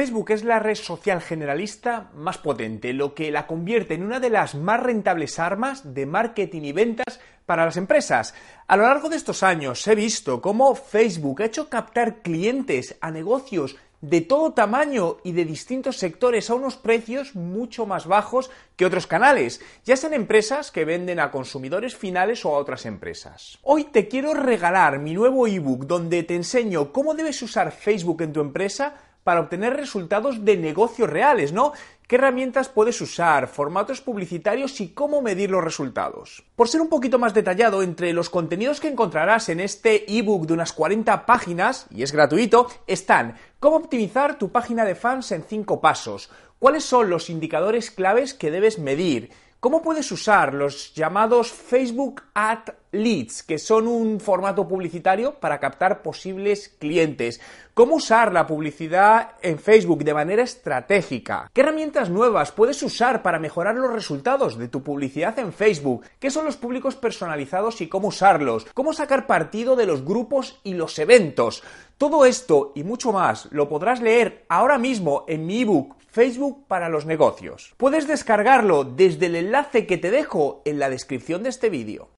Facebook es la red social generalista más potente, lo que la convierte en una de las más rentables armas de marketing y ventas para las empresas. A lo largo de estos años he visto cómo Facebook ha hecho captar clientes a negocios de todo tamaño y de distintos sectores a unos precios mucho más bajos que otros canales, ya sean empresas que venden a consumidores finales o a otras empresas. Hoy te quiero regalar mi nuevo ebook donde te enseño cómo debes usar Facebook en tu empresa para obtener resultados de negocios reales, ¿no? ¿Qué herramientas puedes usar, formatos publicitarios y cómo medir los resultados? Por ser un poquito más detallado, entre los contenidos que encontrarás en este ebook de unas 40 páginas, y es gratuito, están cómo optimizar tu página de fans en 5 pasos, cuáles son los indicadores claves que debes medir, ¿Cómo puedes usar los llamados Facebook Ad Leads, que son un formato publicitario para captar posibles clientes? ¿Cómo usar la publicidad en Facebook de manera estratégica? ¿Qué herramientas nuevas puedes usar para mejorar los resultados de tu publicidad en Facebook? ¿Qué son los públicos personalizados y cómo usarlos? ¿Cómo sacar partido de los grupos y los eventos? Todo esto y mucho más lo podrás leer ahora mismo en mi ebook Facebook para los negocios. Puedes descargarlo desde el enlace que te dejo en la descripción de este vídeo.